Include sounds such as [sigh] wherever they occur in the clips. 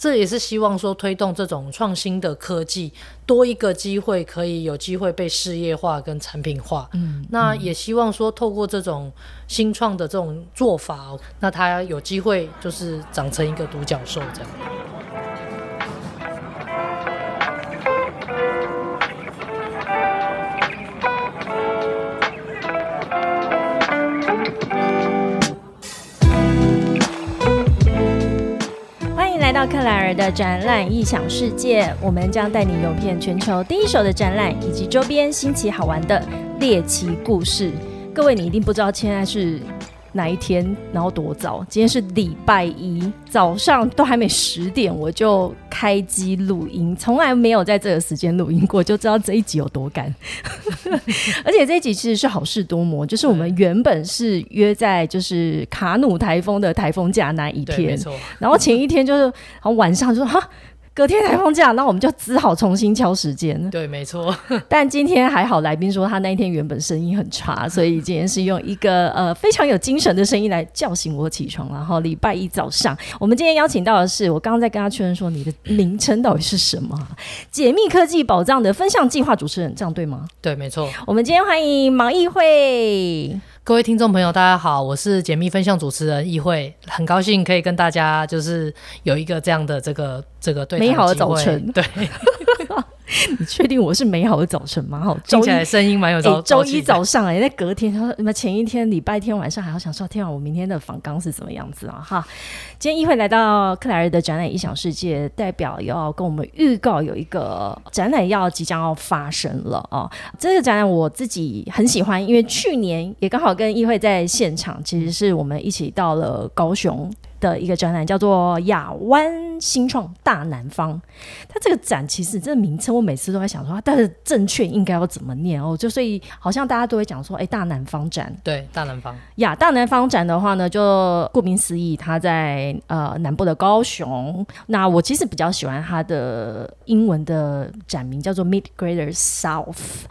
这也是希望说推动这种创新的科技多一个机会，可以有机会被事业化跟产品化。嗯，那也希望说透过这种新创的这种做法，那它有机会就是长成一个独角兽这样。到克莱尔的展览异想世界，我们将带你游遍全球第一手的展览以及周边新奇好玩的猎奇故事。各位，你一定不知道，现在是。哪一天，然后多早？今天是礼拜一早上，都还没十点，我就开机录音，从来没有在这个时间录音过，就知道这一集有多赶。[laughs] 而且这一集其实是好事多磨，就是我们原本是约在就是卡努台风的台风假那一天，然后前一天就是，然后晚上就说哈。隔天台风假，那我们就只好重新敲时间。对，没错。[laughs] 但今天还好，来宾说他那一天原本声音很差，所以今天是用一个呃非常有精神的声音来叫醒我起床。然后礼拜一早上，我们今天邀请到的是，我刚刚在跟他确认说你的名称到底是什么？解密科技宝藏的分享计划主持人，这样对吗？对，没错。我们今天欢迎毛议会。各位听众朋友，大家好，我是解密分享主持人议会，很高兴可以跟大家就是有一个这样的这个这个对美好的早晨，对。[laughs] 你确定我是美好的早晨吗？好，[laughs] 听起来声音蛮有朝周一早上哎，那隔天他说，那么前一天礼拜天晚上还要想说，天啊，我明天的访纲是怎么样子啊？哈，今天议会来到克莱尔的展览异想世界，代表要跟我们预告有一个展览要即将要发生了啊。这个展览我自己很喜欢，因为去年也刚好跟议会在现场，其实是我们一起到了高雄。的一个展览叫做亚湾新创大南方，它这个展其实这个名称我每次都在想说，但是正确应该要怎么念哦？就所以好像大家都会讲说，哎，大南方展，对，大南方亚大南方展的话呢，就顾名思义，它在呃南部的高雄。那我其实比较喜欢它的英文的展名叫做 Mid Greater South。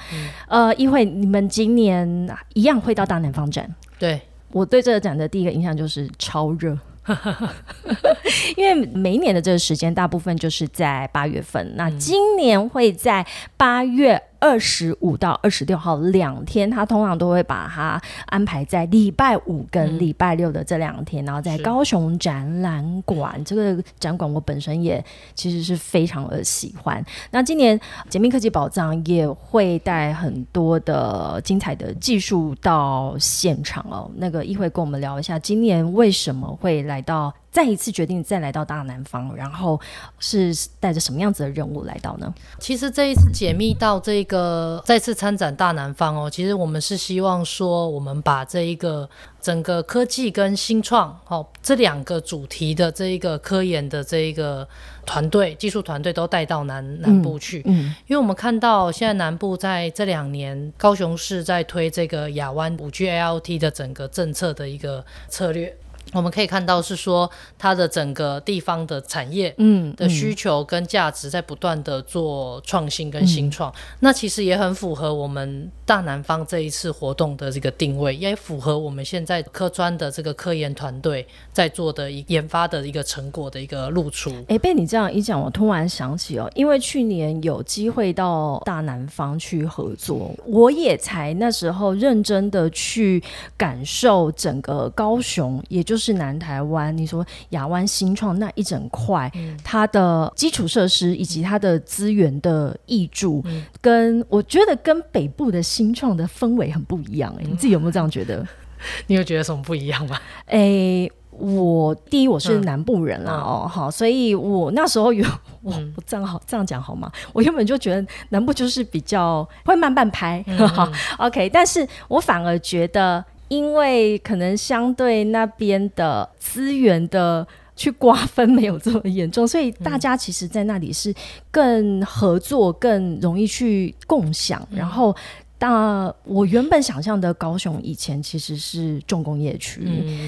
呃，因为你们今年一样会到大南方展，对我对这个展的第一个印象就是超热。[laughs] 因为每一年的这个时间，大部分就是在八月份。那今年会在八月。二十五到二十六号两天，他通常都会把它安排在礼拜五跟礼拜六的这两天，然后在高雄展览馆。这个展馆我本身也其实是非常的喜欢。那今年解密科技宝藏也会带很多的精彩的技术到现场哦。那个一会跟我们聊一下，今年为什么会来到？再一次决定再来到大南方，然后是带着什么样子的任务来到呢？其实这一次解密到这个再次参展大南方哦，其实我们是希望说，我们把这一个整个科技跟新创哦这两个主题的这一个科研的这一个团队、技术团队都带到南南部去。嗯，因为我们看到现在南部在这两年，高雄市在推这个亚湾五 G A L T 的整个政策的一个策略。我们可以看到是说，它的整个地方的产业，嗯，的需求跟价值在不断的做创新跟新创，那其实也很符合我们大南方这一次活动的这个定位，也符合我们现在科专的这个科研团队在做的一研发的一个成果的一个露出。哎，被你这样一讲，我突然想起哦，因为去年有机会到大南方去合作，我也才那时候认真的去感受整个高雄，也就是。是南台湾，你说亚湾新创那一整块，它的基础设施以及它的资源的益注，跟我觉得跟北部的新创的氛围很不一样。哎，你自己有没有这样觉得？[laughs] 你有觉得什么不一样吗？哎，我第一我是南部人啦，哦，好，所以我那时候有我我这样好这样讲好吗？我原本就觉得南部就是比较会慢半拍，好，OK，但是我反而觉得。因为可能相对那边的资源的去瓜分没有这么严重，所以大家其实，在那里是更合作、更容易去共享。然后，当我原本想象的高雄以前其实是重工业区，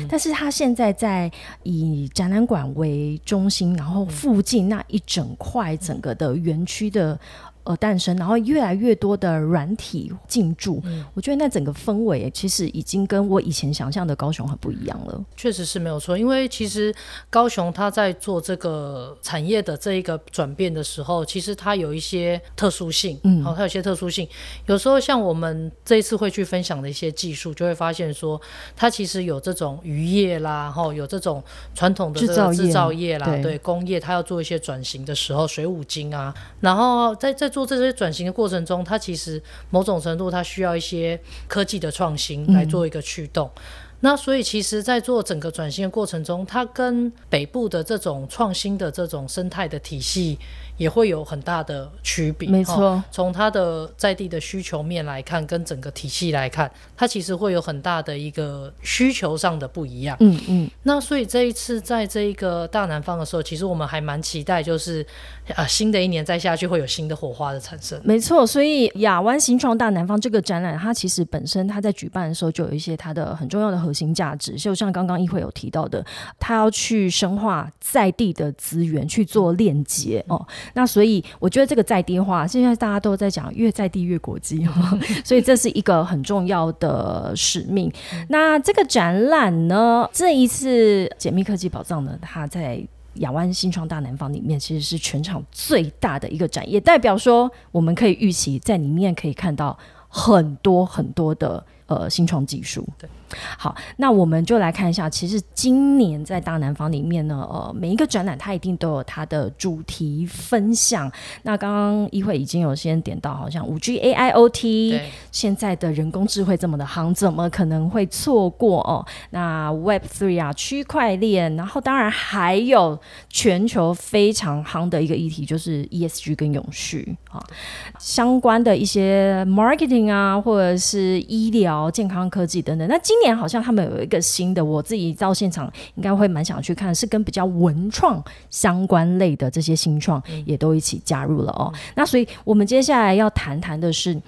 但是它现在在以展览馆为中心，然后附近那一整块整个的园区的。而诞生，然后越来越多的软体进驻，嗯。我觉得那整个氛围其实已经跟我以前想象的高雄很不一样了。确实是没有错，因为其实高雄它在做这个产业的这一个转变的时候，其实它有一些特殊性，嗯，好，它有些特殊性。有时候像我们这一次会去分享的一些技术，就会发现说，它其实有这种渔业啦，哈，有这种传统的制造制造业啦，对工业，它要做一些转型的时候，水五金啊，然后在在做这些转型的过程中，它其实某种程度它需要一些科技的创新来做一个驱动。那所以其实，在做整个转型的过程中，它跟北部的这种创新的这种生态的体系。也会有很大的区别，没错。从它的在地的需求面来看，跟整个体系来看，它其实会有很大的一个需求上的不一样。嗯嗯。那所以这一次在这一个大南方的时候，其实我们还蛮期待，就是啊，新的一年再下去会有新的火花的产生。没错。所以亚湾新创大南方这个展览，它其实本身它在举办的时候就有一些它的很重要的核心价值，就像刚刚议会有提到的，它要去深化在地的资源去做链接哦。那所以我觉得这个在地化，[laughs] 现在大家都在讲越在地越国际，[laughs] 所以这是一个很重要的使命。那这个展览呢，这一次解密科技宝藏呢，它在亚湾新创大南方里面其实是全场最大的一个展，也代表说我们可以预期在里面可以看到很多很多的呃新创技术。对。好，那我们就来看一下。其实今年在大南方里面呢，呃，每一个展览它一定都有它的主题分享。那刚刚议会已经有先点到，好像五 G、AIoT，现在的人工智慧这么的夯，怎么可能会错过哦？那 Web Three 啊，区块链，然后当然还有全球非常夯的一个议题，就是 ESG 跟永续啊，相关的一些 marketing 啊，或者是医疗、健康科技等等。那今年好像他们有一个新的，我自己到现场应该会蛮想去看，是跟比较文创相关类的这些新创也都一起加入了哦。那所以我们接下来要谈谈的是。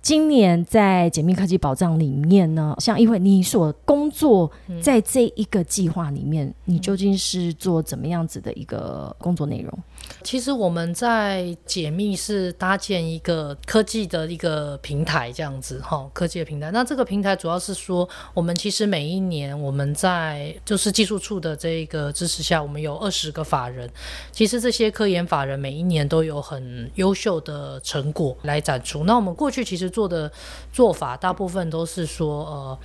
今年在解密科技宝藏里面呢，像因为你所工作在这一个计划里面，你究竟是做怎么样子的一个工作内容？其实我们在解密是搭建一个科技的一个平台，这样子哈，科技的平台。那这个平台主要是说，我们其实每一年我们在就是技术处的这个支持下，我们有二十个法人。其实这些科研法人每一年都有很优秀的成果来展出。那我们过去其实。做的做法大部分都是说，呃，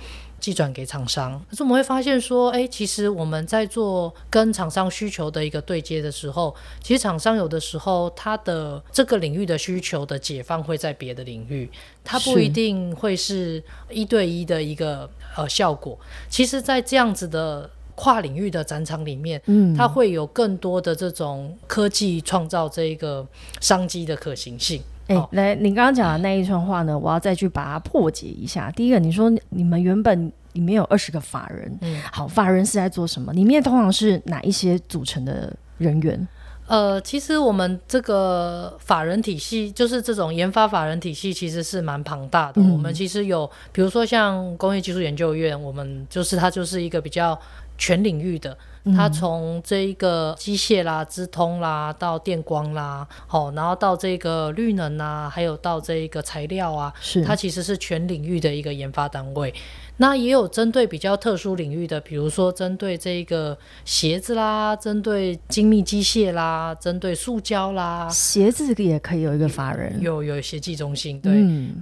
寄转给厂商。可是我们会发现说，哎，其实我们在做跟厂商需求的一个对接的时候，其实厂商有的时候他的这个领域的需求的解放会在别的领域，它不一定会是一对一的一个呃效果。其实，在这样子的跨领域的展场里面，嗯，它会有更多的这种科技创造这一个商机的可行性。哎，来，你刚刚讲的那一串话呢，我要再去把它破解一下。第一个，你说你们原本里面有二十个法人，嗯，好，法人是在做什么？里面通常是哪一些组成的人员？呃，其实我们这个法人体系，就是这种研发法人体系，其实是蛮庞大的。我们其实有，比如说像工业技术研究院，我们就是它就是一个比较全领域的。它从这一个机械啦、资通啦，到电光啦，好，然后到这个绿能啊，还有到这一个材料啊，是。它其实是全领域的一个研发单位。那也有针对比较特殊领域的，比如说针对这个鞋子啦，针对精密机械啦，针对塑胶啦，鞋子也可以有一个法人，有有协技中心，对。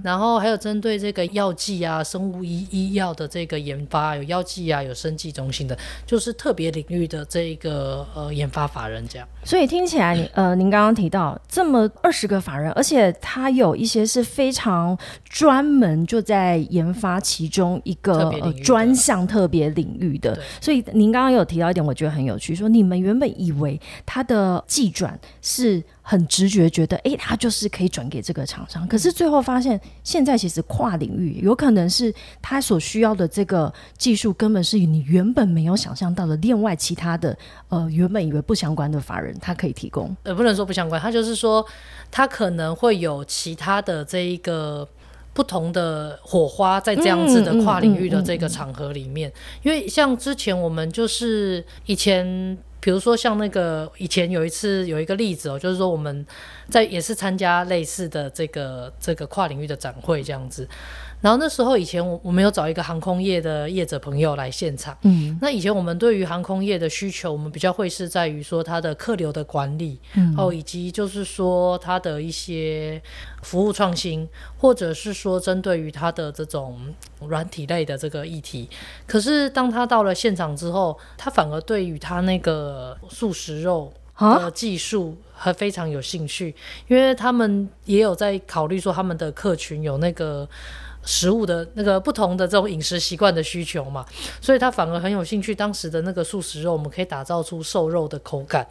然后还有针对这个药剂啊、生物医医药的这个研发，有药剂啊、有生技中心的，就是特别领域的这一个呃研发法人这样。所以听起来，你 [clears throat] 呃，您刚刚提到这么二十个法人，而且他有一些是非常专门就在研发其中一。个专项特别领域的，所以您刚刚有提到一点，我觉得很有趣，说你们原本以为它的技转是很直觉觉得，哎，他就是可以转给这个厂商，可是最后发现，现在其实跨领域有可能是他所需要的这个技术，根本是你原本没有想象到的，另外其他的呃原本以为不相关的法人，他可以提供，呃，不能说不相关，他就是说他可能会有其他的这一个。不同的火花在这样子的跨领域的这个场合里面，因为像之前我们就是以前比如说像那个以前有一次有一个例子哦，就是说我们在也是参加类似的这个这个跨领域的展会这样子。然后那时候以前我我们有找一个航空业的业者朋友来现场，嗯，那以前我们对于航空业的需求，我们比较会是在于说它的客流的管理，嗯，哦，以及就是说它的一些服务创新，或者是说针对于它的这种软体类的这个议题。可是当他到了现场之后，他反而对于他那个素食肉的技术还非常有兴趣，因为他们也有在考虑说他们的客群有那个。食物的那个不同的这种饮食习惯的需求嘛，所以他反而很有兴趣。当时的那个素食肉，我们可以打造出瘦肉的口感，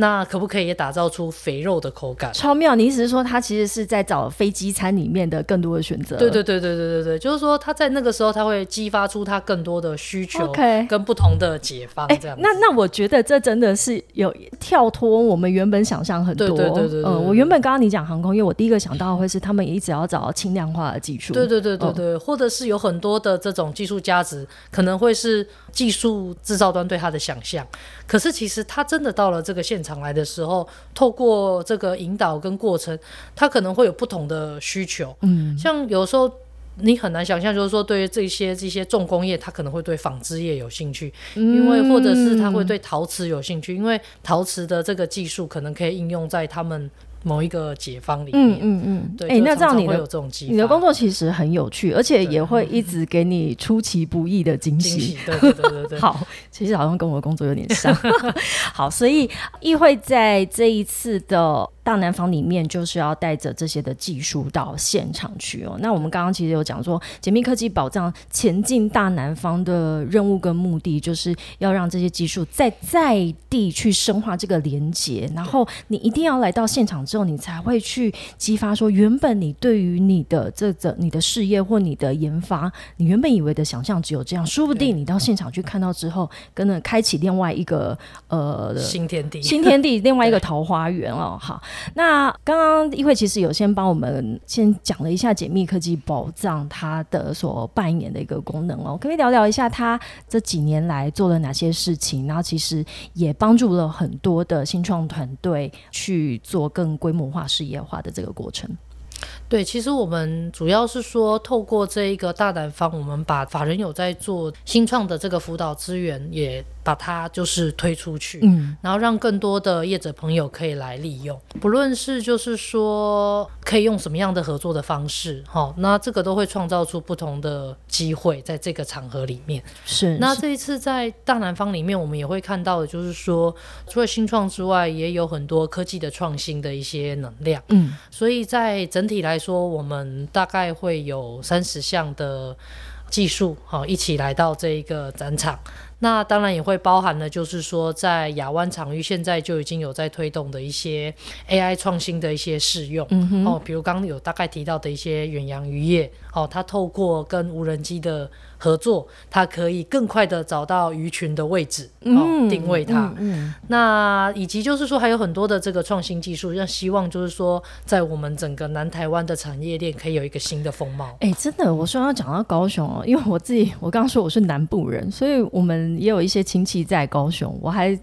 那可不可以也打造出肥肉的口感？超妙！你意思是说，他其实是在找飞机餐里面的更多的选择？对对对对对对对，就是说他在那个时候他会激发出他更多的需求，跟不同的解方这样。那那我觉得这真的是有跳脱我们原本想象很多。对对对对，嗯，我原本刚刚你讲航空，因为我第一个想到会是他们也一直要找轻量化的技术。对对对。对对对，或者是有很多的这种技术价值，可能会是技术制造端对他的想象。可是其实他真的到了这个现场来的时候，透过这个引导跟过程，他可能会有不同的需求。嗯，像有时候你很难想象，就是说对于这些这些重工业，他可能会对纺织业有兴趣，因为或者是他会对陶瓷有兴趣，因为陶瓷的这个技术可能可以应用在他们。某一个解方里面，嗯嗯嗯，对，哎，那这样你的你的工作其实很有趣，而且也会一直给你出其不意的惊喜，对对对对。[laughs] 好，其实好像跟我的工作有点像。[laughs] 好，所以议会在这一次的。大南方里面就是要带着这些的技术到现场去哦。那我们刚刚其实有讲说，解密科技保障前进大南方的任务跟目的，就是要让这些技术在在地去深化这个连接。然后你一定要来到现场之后，你才会去激发说，原本你对于你的这个你的事业或你的研发，你原本以为的想象只有这样，说不定你到现场去看到之后，跟着开启另外一个呃新天地，新天地，另外一个桃花源哦。好。那刚刚一会其实有先帮我们先讲了一下解密科技宝藏它的所扮演的一个功能哦，可以聊聊一下它这几年来做了哪些事情，然后其实也帮助了很多的新创团队去做更规模化、事业化的这个过程。对，其实我们主要是说，透过这一个大南方，我们把法人有在做新创的这个辅导资源也。把它就是推出去，嗯，然后让更多的业者朋友可以来利用，不论是就是说可以用什么样的合作的方式，哈，那这个都会创造出不同的机会在这个场合里面。是，那这一次在大南方里面，我们也会看到的就是说，除了新创之外，也有很多科技的创新的一些能量，嗯，所以在整体来说，我们大概会有三十项的技术，哈，一起来到这一个展场。那当然也会包含了，就是说在亚湾场域现在就已经有在推动的一些 AI 创新的一些试用。哦，比如刚刚有大概提到的一些远洋渔业哦，它透过跟无人机的合作，它可以更快的找到鱼群的位置哦，定位它。嗯那以及就是说还有很多的这个创新技术，让希望就是说在我们整个南台湾的产业链可以有一个新的风貌。哎，真的，我说要讲到高雄哦，[laughs] 因为我自己我刚刚说我是南部人，所以我们。也有一些亲戚在高雄，我还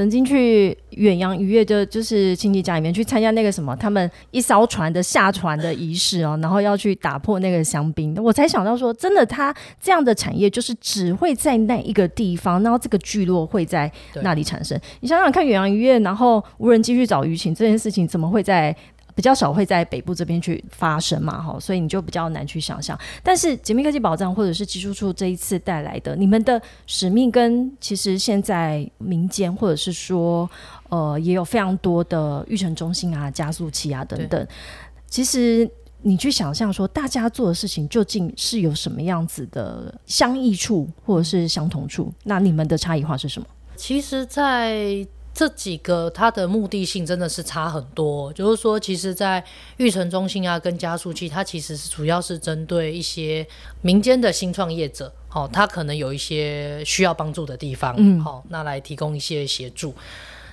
曾经去远洋渔业，就就是亲戚家里面去参加那个什么，他们一艘船的下船的仪式哦，然后要去打破那个香槟，我才想到说，真的，他这样的产业就是只会在那一个地方，然后这个聚落会在那里产生。你想想看，远洋渔业，然后无人机去找鱼群这件事情，怎么会在？比较少会在北部这边去发生嘛，哈，所以你就比较难去想象。但是解密科技保障或者是技术处这一次带来的，你们的使命跟其实现在民间或者是说，呃，也有非常多的育成中心啊、加速器啊等等。其实你去想象说，大家做的事情究竟是有什么样子的相异处或者是相同处？那你们的差异化是什么？其实，在这几个它的目的性真的是差很多，就是说，其实，在育成中心啊跟加速器，它其实是主要是针对一些民间的新创业者，哦，他可能有一些需要帮助的地方，嗯好，那来提供一些协助。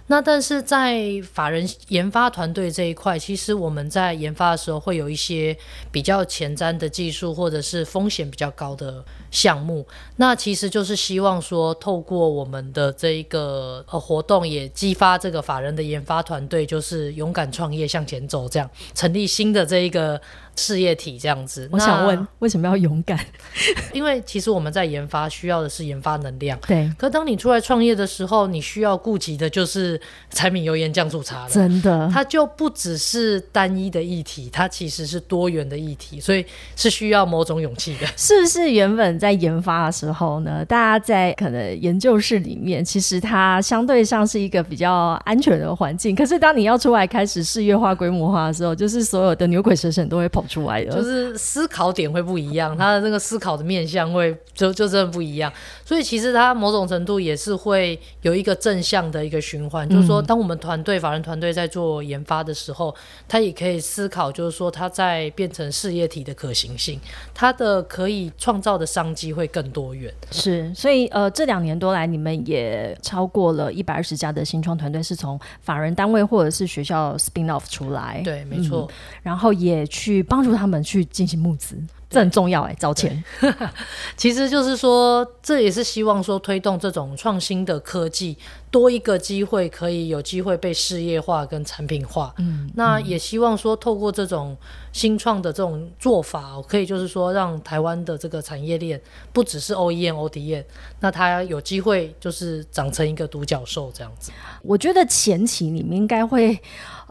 那但是在法人研发团队这一块，其实我们在研发的时候会有一些比较前瞻的技术，或者是风险比较高的项目。那其实就是希望说，透过我们的这一个呃活动，也激发这个法人的研发团队，就是勇敢创业向前走，这样成立新的这一个。事业体这样子，我想问为什么要勇敢？[laughs] 因为其实我们在研发需要的是研发能量，对。可当你出来创业的时候，你需要顾及的就是柴米油盐酱醋茶了。真的，它就不只是单一的议题，它其实是多元的议题，所以是需要某种勇气的。[laughs] 是不是原本在研发的时候呢？大家在可能研究室里面，其实它相对上是一个比较安全的环境。可是当你要出来开始事业化、规模化的时候，就是所有的牛鬼蛇神都会跑。出来的，就是思考点会不一样，他的那个思考的面向会就就真的不一样，所以其实他某种程度也是会有一个正向的一个循环，就是说，当我们团队法人团队在做研发的时候，他也可以思考，就是说他在变成事业体的可行性，他的可以创造的商机会更多元。是，所以呃，这两年多来，你们也超过了一百二十家的新创团队是从法人单位或者是学校 spin off 出来，对，没错，然后也去帮。帮助他们去进行募资，这很重要哎，找钱。[laughs] 其实就是说，这也是希望说推动这种创新的科技多一个机会，可以有机会被事业化跟产品化。嗯，那也希望说透过这种新创的这种做法，可以就是说让台湾的这个产业链不只是 OEM、ODM，那它有机会就是长成一个独角兽这样子。我觉得前期你们应该会。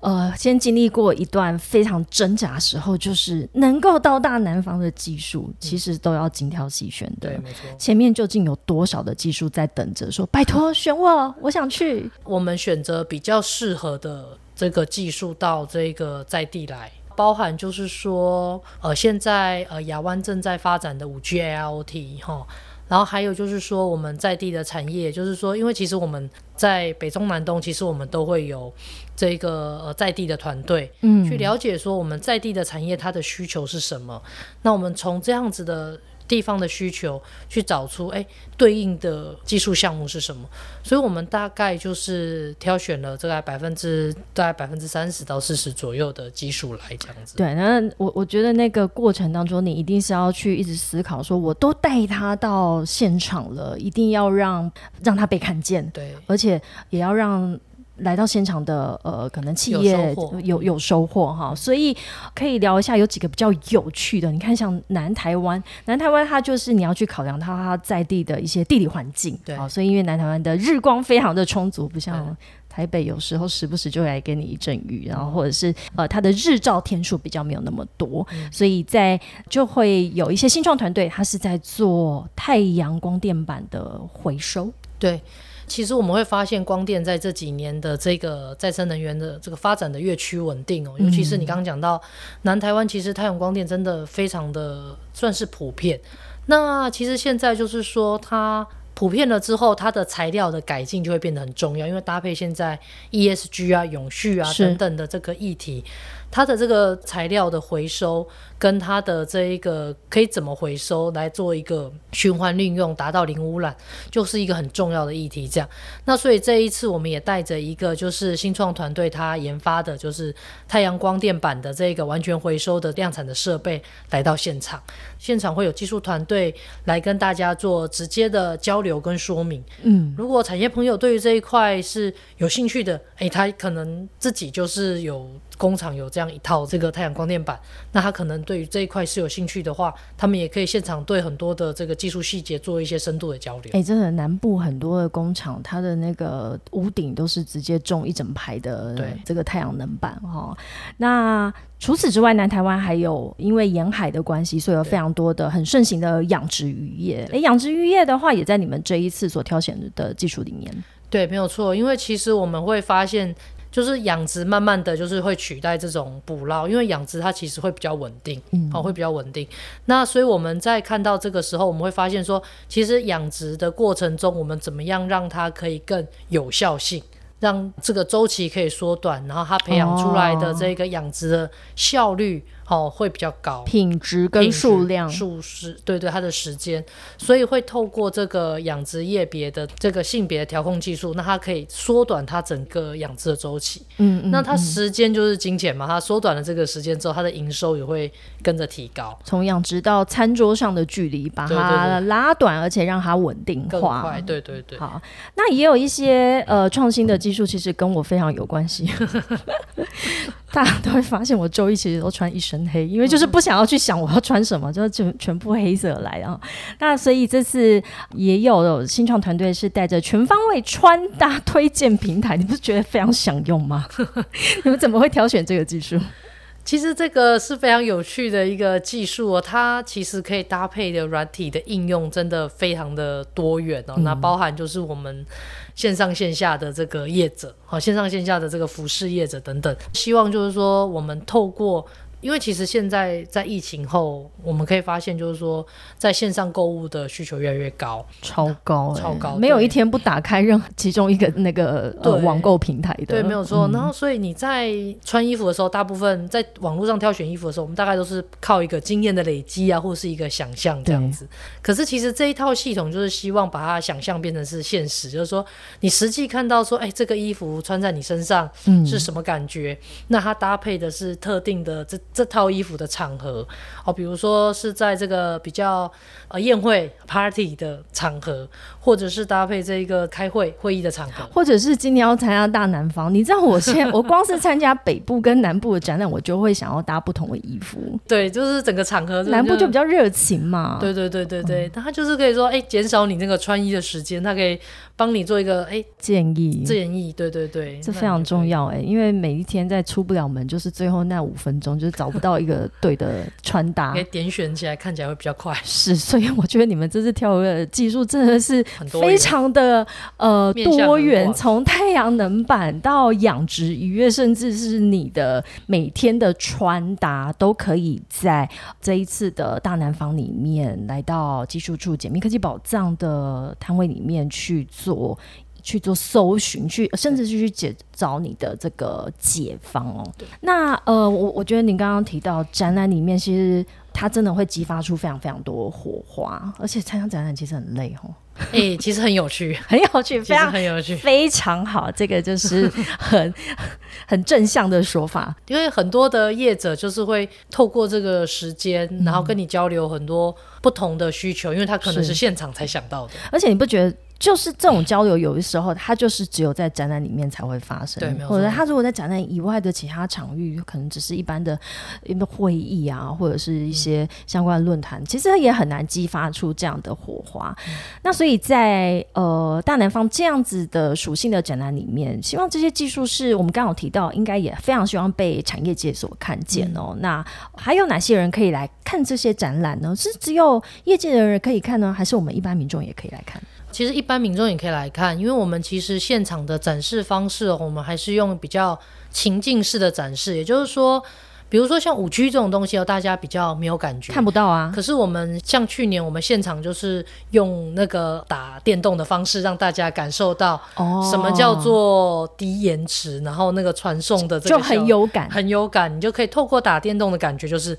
呃，先经历过一段非常挣扎时候，就是能够到大南方的技术，其实都要精挑细选的。对。前面究竟有多少的技术在等着说，拜托选我，我想去。我们选择比较适合的这个技术到这个在地来，包含就是说，呃，现在呃亚湾正在发展的五 G AIoT 哈。然后还有就是说，我们在地的产业，就是说，因为其实我们在北中南东，其实我们都会有这个呃在地的团队，嗯，去了解说我们在地的产业它的需求是什么。那我们从这样子的。地方的需求去找出哎对应的技术项目是什么，所以我们大概就是挑选了这个百分之大概百分之三十到四十左右的技术来这样子。对，那我我觉得那个过程当中，你一定是要去一直思考，说我都带他到现场了，一定要让让他被看见，对，而且也要让。来到现场的呃，可能企业有有收获哈，所以可以聊一下有几个比较有趣的。你看，像南台湾，南台湾它就是你要去考量它它在地的一些地理环境，对，所以因为南台湾的日光非常的充足，不像台北有时候时不时就会来给你一阵雨，然后或者是呃它的日照天数比较没有那么多，所以在就会有一些新创团队，它是在做太阳光电板的回收，对。其实我们会发现，光电在这几年的这个再生能源的这个发展的越趋稳定哦，尤其是你刚刚讲到南台湾，其实太阳光电真的非常的算是普遍。那其实现在就是说，它普遍了之后，它的材料的改进就会变得很重要，因为搭配现在 ESG 啊、永续啊等等的这个议题，它的这个材料的回收。跟它的这一个可以怎么回收来做一个循环利用，达到零污染，就是一个很重要的议题。这样，那所以这一次我们也带着一个就是新创团队他研发的，就是太阳光电板的这个完全回收的量产的设备来到现场，现场会有技术团队来跟大家做直接的交流跟说明。嗯，如果产业朋友对于这一块是有兴趣的，诶，他可能自己就是有。工厂有这样一套这个太阳光电板，那他可能对于这一块是有兴趣的话，他们也可以现场对很多的这个技术细节做一些深度的交流。哎，真的，南部很多的工厂，它的那个屋顶都是直接种一整排的这个太阳能板哈。那除此之外，南台湾还有因为沿海的关系，所以有非常多的很盛行的养殖渔业。哎，养殖渔业的话，也在你们这一次所挑选的技术里面。对，没有错，因为其实我们会发现。就是养殖慢慢的就是会取代这种捕捞，因为养殖它其实会比较稳定，哦会比较稳定。那所以我们在看到这个时候，我们会发现说，其实养殖的过程中，我们怎么样让它可以更有效性，让这个周期可以缩短，然后它培养出来的这个养殖的效率。哦会比较高。品质跟数量，数时对对它的时间，所以会透过这个养殖业别的这个性别调控技术，那它可以缩短它整个养殖的周期。嗯嗯，那它时间就是金钱嘛，它缩短了这个时间之后，它的营收也会跟着提高。从养殖到餐桌上的距离，把它拉短，而且让它稳定化。对对对。好，那也有一些呃创新的技术，其实跟我非常有关系。大家都会发现，我周一其实都穿一身黑，因为就是不想要去想我要穿什么，就全全部黑色来啊。那所以这次也有新创团队是带着全方位穿搭推荐平台，你不是觉得非常享用吗？[laughs] 你们怎么会挑选这个技术？其实这个是非常有趣的一个技术哦，它其实可以搭配的软体的应用真的非常的多元哦。那包含就是我们线上线下的这个业者，好线上线下的这个服饰业者等等，希望就是说我们透过。因为其实现在在疫情后，我们可以发现，就是说在线上购物的需求越来越高，超高，超高，没有一天不打开任何其中一个那个呃网购平台的。对，没有错。然后，所以你在穿衣服的时候，大部分在网络上挑选衣服的时候，我们大概都是靠一个经验的累积啊，或是一个想象这样子。可是，其实这一套系统就是希望把它想象变成是现实，就是说你实际看到说，哎，这个衣服穿在你身上是什么感觉？那它搭配的是特定的这。这套衣服的场合哦，比如说是在这个比较呃宴会 party 的场合，或者是搭配这个开会会议的场合，或者是今年要参加大南方。你知道，我现 [laughs] 我光是参加北部跟南部的展览，我就会想要搭不同的衣服。对，就是整个场合，南部就比较热情嘛。对对对对对，那他就是可以说，哎，减少你那个穿衣的时间，他可以帮你做一个哎建议。建议。对对对，这非常重要哎，因为每一天在出不了门，就是最后那五分钟，就是找不到一个对的穿搭，可以点选起来看起来会比较快。是，所以我觉得你们这次跳的技术真的是非常的呃多元，从太阳能板到养殖渔业，甚至是你的每天的穿搭，都可以在这一次的大南方里面来到技术处解密科技宝藏的摊位里面去做。去做搜寻，去甚至去去解找你的这个解方哦。那呃，我我觉得你刚刚提到展览里面，其实它真的会激发出非常非常多火花，而且参加展览其实很累哦。哎，其实很有趣，[laughs] 很有趣，非常很有趣，非常好。这个就是很 [laughs] 很正向的说法，因为很多的业者就是会透过这个时间，然后跟你交流很多不同的需求，因为他可能是现场才想到的。而且你不觉得？就是这种交流，有的时候它就是只有在展览里面才会发生，对，或者他如果在展览以外的其他场域，可能只是一般的一个会议啊，或者是一些相关的论坛，其实也很难激发出这样的火花。那所以在呃大南方这样子的属性的展览里面，希望这些技术是我们刚好提到，应该也非常希望被产业界所看见哦。那还有哪些人可以来看这些展览呢？是只有业界的人可以看呢，还是我们一般民众也可以来看？其实一般民众也可以来看，因为我们其实现场的展示方式，我们还是用比较情境式的展示，也就是说，比如说像五 G 这种东西哦，大家比较没有感觉，看不到啊。可是我们像去年我们现场就是用那个打电动的方式，让大家感受到什么叫做低延迟，然后那个传送的就很有感，很有感，你就可以透过打电动的感觉，就是。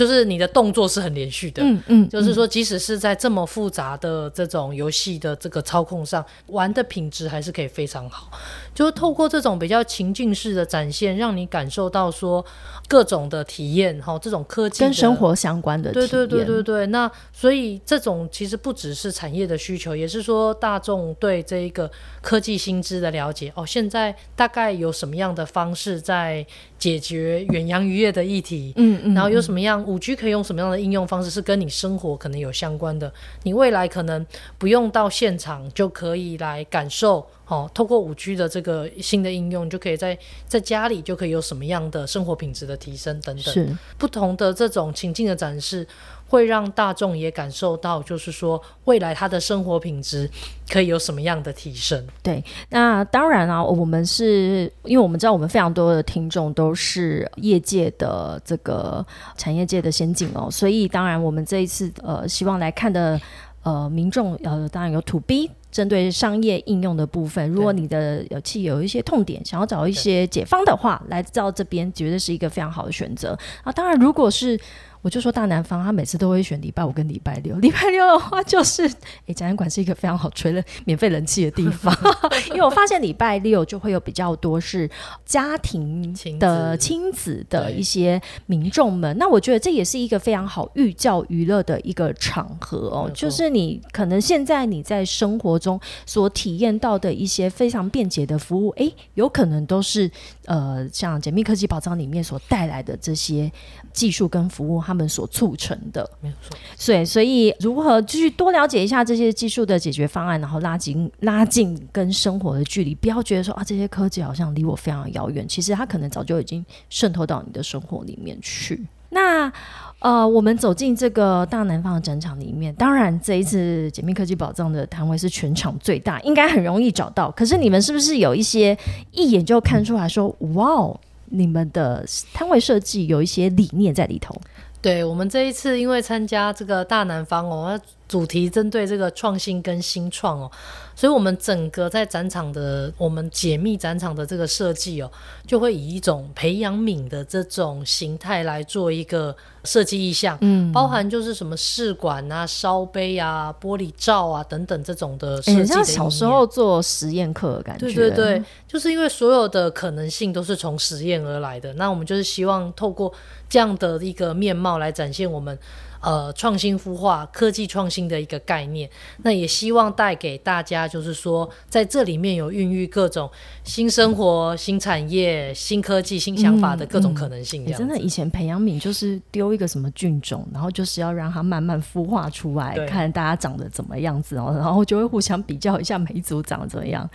就是你的动作是很连续的，嗯嗯，就是说，即使是在这么复杂的这种游戏的这个操控上，玩的品质还是可以非常好。就是透过这种比较情境式的展现，让你感受到说各种的体验，哈，这种科技跟生活相关的，对对对对对。那所以这种其实不只是产业的需求，也是说大众对这一个科技新知的了解。哦，现在大概有什么样的方式在解决远洋渔业的议题？嗯嗯，然后有什么样五 G 可以用什么样的应用方式是跟你生活可能有相关的？你未来可能不用到现场就可以来感受。哦，透过五 G 的这个新的应用，就可以在在家里就可以有什么样的生活品质的提升等等。不同的这种情境的展示，会让大众也感受到，就是说未来他的生活品质可以有什么样的提升。对，那当然啊，我们是因为我们知道我们非常多的听众都是业界的这个产业界的先进哦，所以当然我们这一次呃希望来看的。呃，民众呃，当然有 to B 针对商业应用的部分，如果你的有企业有一些痛点，想要找一些解方的话，来到这边绝对是一个非常好的选择啊。当然，如果是我就说大南方，他每次都会选礼拜五跟礼拜六。[laughs] 礼拜六的话，就是诶，展览馆是一个非常好吹了免费人气的地方，[laughs] 因为我发现礼拜六就会有比较多是家庭的亲子的一些民众们。那我觉得这也是一个非常好寓教于乐的一个场合哦。就是你可能现在你在生活中所体验到的一些非常便捷的服务，诶，有可能都是呃像解密科技宝藏里面所带来的这些技术跟服务。他们所促成的，没有错。所以，所以如何继续多了解一下这些技术的解决方案，然后拉近拉近跟生活的距离，不要觉得说啊，这些科技好像离我非常遥远。其实它可能早就已经渗透到你的生活里面去。那呃，我们走进这个大南方的展场里面，当然这一次解密科技宝藏的摊位是全场最大，应该很容易找到。可是你们是不是有一些一眼就看出来说，哇哦，你们的摊位设计有一些理念在里头？对我们这一次，因为参加这个大南方哦，主题针对这个创新跟新创哦。所以，我们整个在展场的我们解密展场的这个设计哦，就会以一种培养皿的这种形态来做一个设计意向，嗯，包含就是什么试管啊、烧杯啊、玻璃罩啊等等这种的设计。像小时候做实验课的感觉。对对对，就是因为所有的可能性都是从实验而来的，那我们就是希望透过这样的一个面貌来展现我们。呃，创新孵化科技创新的一个概念，那也希望带给大家，就是说，在这里面有孕育各种新生活、新产业、新科技、新想法的各种可能性。真的，以前培养皿就是丢一个什么菌种，然后就是要让它慢慢孵化出来，看大家长得怎么样子哦，然后就会互相比较一下每一组长得怎么样。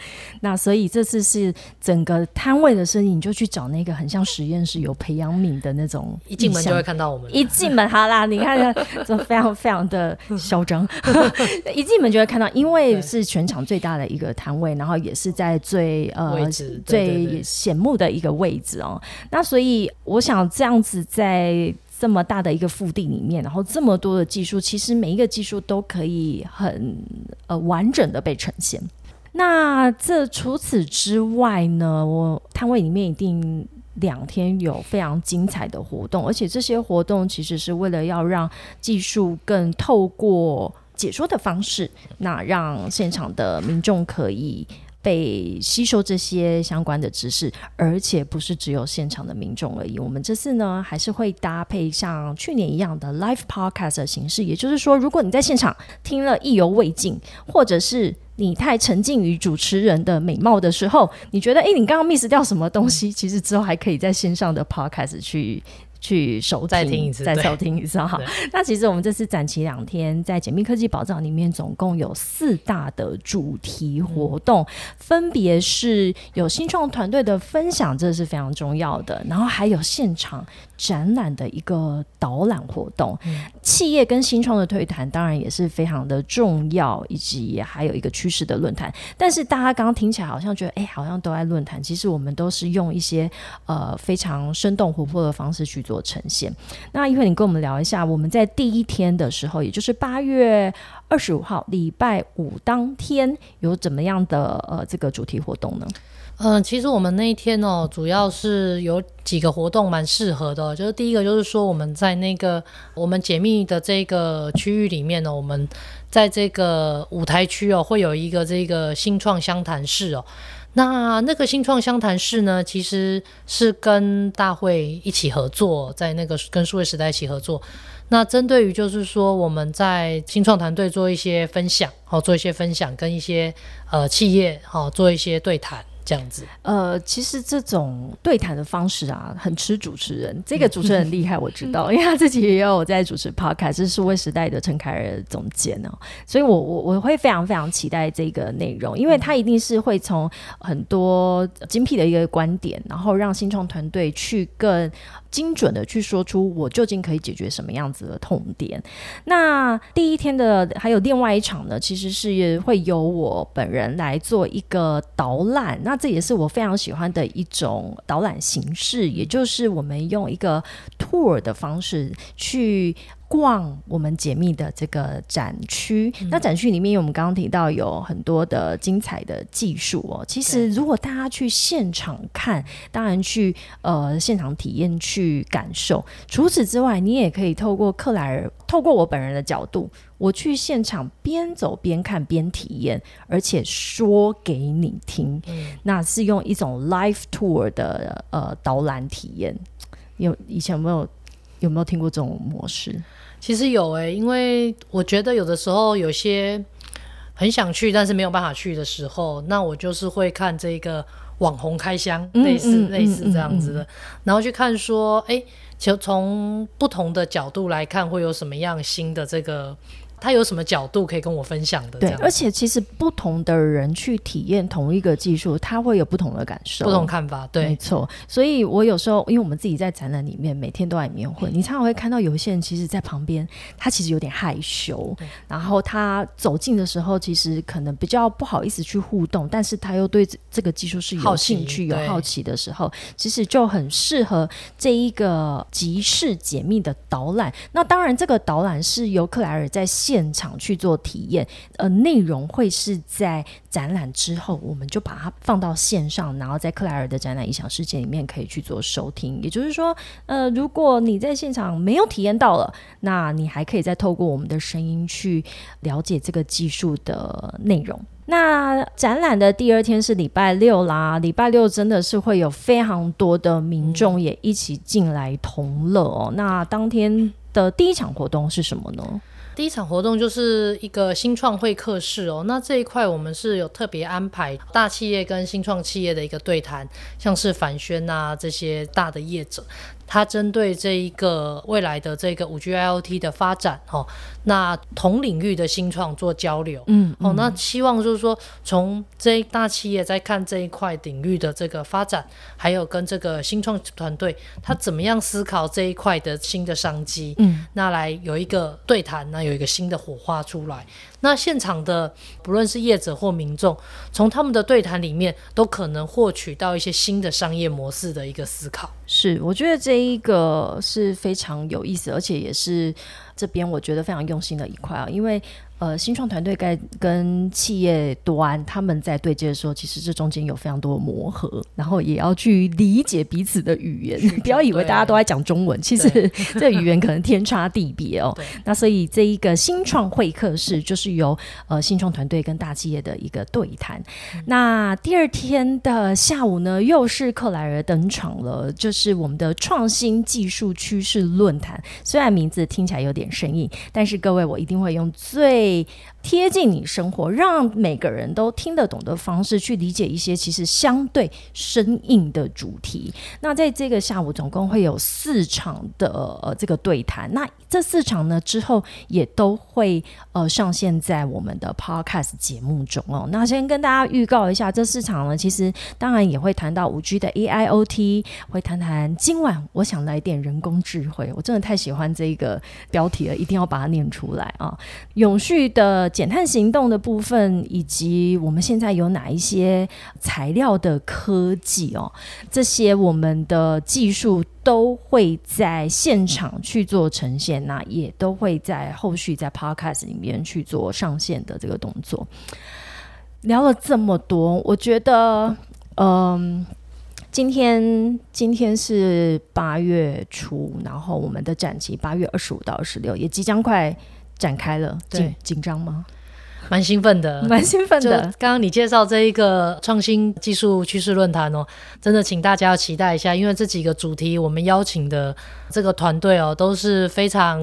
那所以这次是整个摊位的生意，你就去找那个很像实验室有培养皿的那种，一进门就会看到我们。一进门，好啦，你看。就非常非常的嚣张，一进门就会看到，因为是全场最大的一个摊位，然后也是在最呃最显目的一个位置哦。那所以我想这样子在这么大的一个腹地里面，然后这么多的技术，其实每一个技术都可以很呃完整的被呈现。那这除此之外呢，我摊位里面一定。两天有非常精彩的活动，而且这些活动其实是为了要让技术更透过解说的方式，那让现场的民众可以被吸收这些相关的知识，而且不是只有现场的民众而已。我们这次呢，还是会搭配像去年一样的 live podcast 的形式，也就是说，如果你在现场听了意犹未尽，或者是你太沉浸于主持人的美貌的时候，你觉得哎，你刚刚 miss 掉什么东西？[laughs] 其实之后还可以在线上的 podcast 去。去收再听一次，再收听一次哈。那其实我们这次展期两天，在解密科技宝藏里面，总共有四大的主题活动，分别是有新创团队的分享，这是非常重要的。然后还有现场展览的一个导览活动，企业跟新创的推谈，当然也是非常的重要，以及还有一个趋势的论坛。但是大家刚刚听起来好像觉得，哎，好像都在论坛，其实我们都是用一些呃非常生动活泼的方式去做。呈现。那一会你跟我们聊一下，我们在第一天的时候，也就是八月二十五号礼拜五当天，有怎么样的呃这个主题活动呢？嗯，其实我们那一天哦，主要是有几个活动蛮适合的，就是第一个就是说我们在那个我们解密的这个区域里面呢，我们在这个舞台区哦，会有一个这个新创相谈室哦。那那个新创相谈室呢，其实是跟大会一起合作，在那个跟数位时代一起合作。那针对于就是说，我们在新创团队做一些分享，好做一些分享，跟一些呃企业好做一些对谈。这样子，呃，其实这种对谈的方式啊，很吃主持人。这个主持人厉害，我知道，因为他自己也有在主持 podcast，是数位时代的陈凯尔总监哦，所以我我我会非常非常期待这个内容，因为他一定是会从很多精辟的一个观点，然后让新创团队去更。精准的去说出我究竟可以解决什么样子的痛点。那第一天的还有另外一场呢，其实是会由我本人来做一个导览。那这也是我非常喜欢的一种导览形式，也就是我们用一个 tour 的方式去逛我们解密的这个展区。那展区里面，我们刚刚提到有很多的精彩的技术哦。其实，如果大家去现场看，当然去呃现场体验去感受。除此之外，你也可以透过克莱尔，透过我本人的角度，我去现场边走边看边体验，而且说给你听。那是用一种 live tour 的呃导览体验。有以前有没有有没有听过这种模式？其实有诶，因为我觉得有的时候有些很想去，但是没有办法去的时候，那我就是会看这个网红开箱，类似类似这样子的，然后去看说，哎，就从不同的角度来看，会有什么样新的这个。他有什么角度可以跟我分享的？对，而且其实不同的人去体验同一个技术，他会有不同的感受、不同看法。对，没错。所以我有时候，因为我们自己在展览里面每天都在里面混，你常常会看到有一些人，其实，在旁边他其实有点害羞，然后他走近的时候，其实可能比较不好意思去互动，但是他又对这个技术是有兴趣、有好奇的时候，其实就很适合这一个即时解密的导览。那当然，这个导览是由克莱尔在。现场去做体验，呃，内容会是在展览之后，我们就把它放到线上，然后在克莱尔的展览异想世界里面可以去做收听。也就是说，呃，如果你在现场没有体验到了，那你还可以再透过我们的声音去了解这个技术的内容。那展览的第二天是礼拜六啦，礼拜六真的是会有非常多的民众也一起进来同乐哦。那当天的第一场活动是什么呢？第一场活动就是一个新创会客室哦，那这一块我们是有特别安排大企业跟新创企业的一个对谈，像是反宣呐这些大的业者。它针对这一个未来的这个五 G IoT 的发展哦，那同领域的新创做交流，嗯，哦，那希望就是说从这大企业在看这一块领域的这个发展，还有跟这个新创团队他怎么样思考这一块的新的商机，嗯，那来有一个对谈，那有一个新的火花出来。那现场的不论是业者或民众，从他们的对谈里面，都可能获取到一些新的商业模式的一个思考。是，我觉得这一个是非常有意思，而且也是这边我觉得非常用心的一块啊，因为。呃，新创团队该跟企业端他们在对接的时候，其实这中间有非常多的磨合，然后也要去理解彼此的语言。不要以为大家都在讲中文，其实 [laughs] 这语言可能天差地别哦。[laughs] 那所以这一个新创会客室就是由呃新创团队跟大企业的一个对谈。那第二天的下午呢，又是克莱尔登场了，就是我们的创新技术趋势论坛。虽然名字听起来有点生硬，但是各位我一定会用最会贴近你生活，让每个人都听得懂的方式去理解一些其实相对生硬的主题。那在这个下午，总共会有四场的呃这个对谈。那这四场呢之后也都会呃上线在我们的 Podcast 节目中哦。那先跟大家预告一下，这四场呢其实当然也会谈到五 G 的 AIoT，会谈谈今晚我想来点人工智慧。我真的太喜欢这个标题了，一定要把它念出来啊！永续。的减碳行动的部分，以及我们现在有哪一些材料的科技哦，这些我们的技术都会在现场去做呈现，那也都会在后续在 Podcast 里面去做上线的这个动作。聊了这么多，我觉得，嗯，今天今天是八月初，然后我们的展期八月二十五到二十六也即将快。展开了，紧紧张吗？蛮兴奋的，[laughs] 蛮兴奋的。刚刚你介绍这一个创新技术趋势论坛哦，真的请大家要期待一下，因为这几个主题我们邀请的这个团队哦，都是非常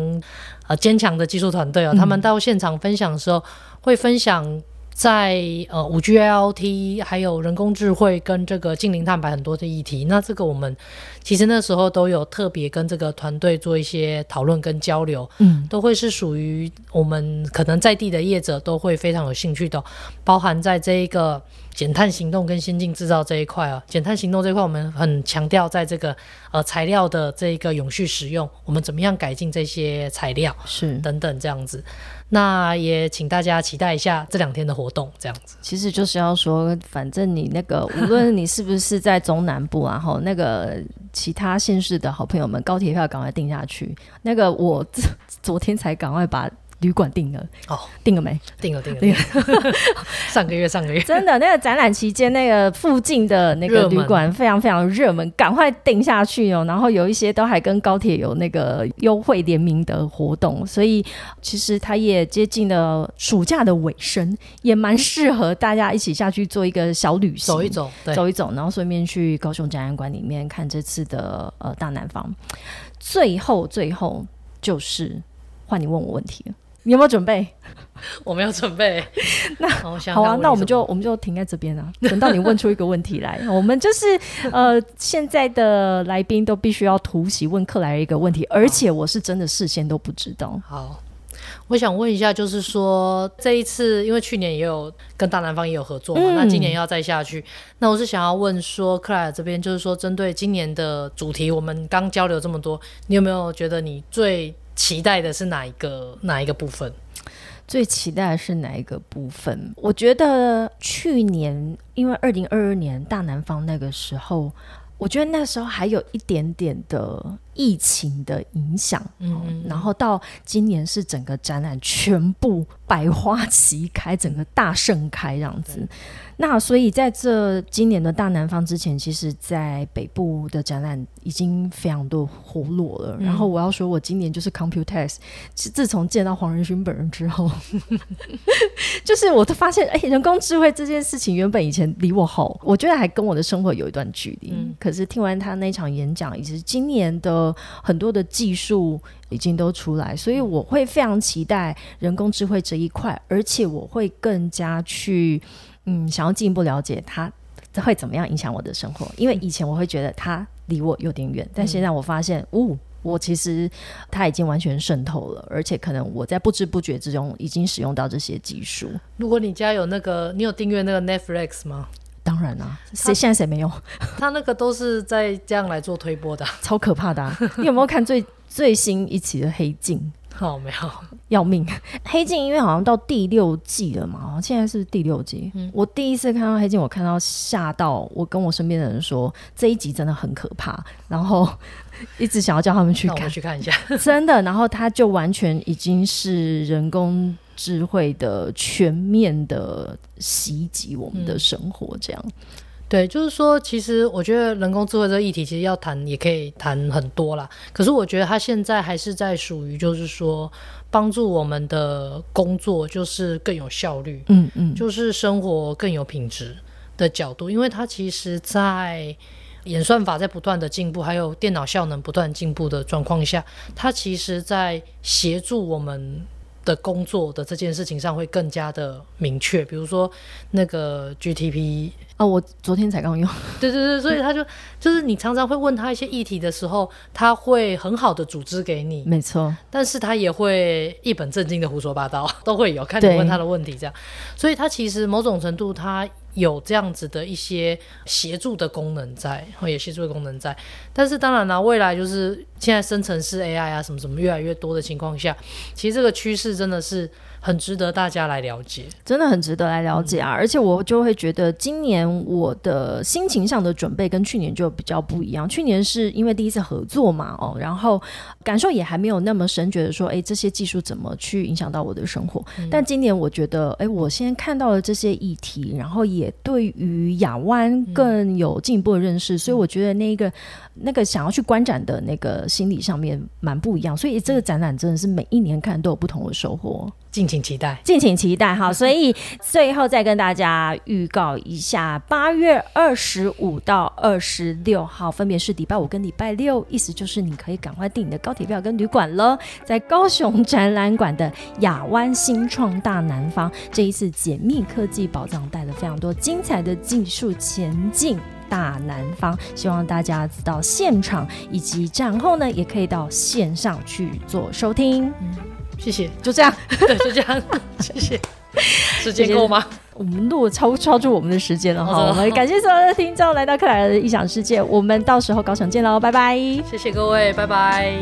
呃坚强的技术团队哦，他们到现场分享的时候会分享。在呃五 G L T 还有人工智慧跟这个近零碳排很多的议题，那这个我们其实那时候都有特别跟这个团队做一些讨论跟交流，嗯，都会是属于我们可能在地的业者都会非常有兴趣的，包含在这一个减碳行动跟先进制造这一块啊，减碳行动这一块我们很强调在这个呃材料的这一个永续使用，我们怎么样改进这些材料是。等等这样子。那也请大家期待一下这两天的活动，这样子。其实就是要说，反正你那个 [laughs] 无论你是不是在中南部啊，后那个其他县市的好朋友们，高铁票赶快订下去。那个我昨天才赶快把。旅馆订了哦，订了没？订了，订了，订了。[laughs] 上个月，上个月，[laughs] 真的那个展览期间，那个附近的那个旅馆非常非常热门，赶快订下去哦。然后有一些都还跟高铁有那个优惠联名的活动，所以其实它也接近了暑假的尾声，也蛮适合大家一起下去做一个小旅行，走一走，走一走，然后顺便去高雄展览馆里面看这次的呃大南方。最后，最后就是换你问我问题了。你有没有准备？[laughs] 我没有准备。[laughs] 那好啊，那我们就我们就停在这边啊，等到你问出一个问题来。我们就是呃，现在的来宾都必须要突袭问克莱一个问题，而且我是真的事先都不知道。好，我想问一下，就是说这一次，因为去年也有跟大南方也有合作嘛，那今年要再下去，那我是想要问说，克莱尔这边就是说，针对今年的主题，我们刚交流这么多，你有没有觉得你最？期待的是哪一个哪一个部分？最期待的是哪一个部分？我觉得去年，因为二零二二年大南方那个时候，我觉得那时候还有一点点的疫情的影响，嗯，然后到今年是整个展览全部百花齐开，整个大盛开这样子。那所以在这今年的大南方之前，其实，在北部的展览已经非常多活络了。然后我要说，我今年就是 Computex，自从见到黄仁勋本人之后，[laughs] 就是我都发现，哎，人工智慧这件事情原本以前离我好，我觉得还跟我的生活有一段距离。可是听完他那场演讲，以及今年的很多的技术已经都出来，所以我会非常期待人工智慧这一块，而且我会更加去。嗯，想要进一步了解它会怎么样影响我的生活，因为以前我会觉得它离我有点远，但现在我发现，哦，我其实它已经完全渗透了，而且可能我在不知不觉之中已经使用到这些技术。如果你家有那个，你有订阅那个 Netflix 吗？当然啦，谁现在谁没有？[laughs] 他那个都是在这样来做推波的，[laughs] 超可怕的。你有没有看最 [laughs] 最新一期的《黑镜》？好，没有要命。黑镜因为好像到第六季了嘛，现在是第六季。嗯我第一次看到黑镜，我看到吓到，我跟我身边的人说这一集真的很可怕，然后一直想要叫他们去看，去看一下。真的，然后他就完全已经是人工智慧的全面的袭击我们的生活，这样。对，就是说，其实我觉得人工智慧这个议题，其实要谈也可以谈很多啦。可是我觉得它现在还是在属于，就是说帮助我们的工作就是更有效率，嗯嗯，就是生活更有品质的角度。因为它其实，在演算法在不断的进步，还有电脑效能不断进步的状况下，它其实在协助我们。的工作的这件事情上会更加的明确，比如说那个 GTP 哦，我昨天才刚用，[laughs] 对对对，所以他就就是你常常会问他一些议题的时候，他会很好的组织给你，没错，但是他也会一本正经的胡说八道，都会有看你问他的问题这样，所以他其实某种程度他。有这样子的一些协助的功能在，然后也协助的功能在，但是当然了，未来就是现在生成式 AI 啊什么什么越来越多的情况下，其实这个趋势真的是。很值得大家来了解，真的很值得来了解啊！而且我就会觉得，今年我的心情上的准备跟去年就比较不一样。去年是因为第一次合作嘛，哦，然后感受也还没有那么深，觉得说，哎，这些技术怎么去影响到我的生活？但今年我觉得，哎，我先看到了这些议题，然后也对于亚湾更有进一步的认识，所以我觉得那个那个想要去观展的那个心理上面蛮不一样。所以这个展览真的是每一年看都有不同的收获。敬请期待，敬请期待哈！[laughs] 所以最后再跟大家预告一下，八月二十五到二十六号，分别是礼拜五跟礼拜六，意思就是你可以赶快订你的高铁票跟旅馆了。在高雄展览馆的亚湾新创大南方，这一次解密科技宝藏带了非常多精彩的技术前进大南方，希望大家到现场以及展后呢，也可以到线上去做收听。谢谢，就这样，[laughs] 对，就这样，[laughs] 谢谢。[laughs] 时间够吗？我们录超超出我们的时间了哈，好我们感谢所有的听众来到克莱尔的异想世界，我们到时候高雄见喽，拜拜。谢谢各位，拜拜。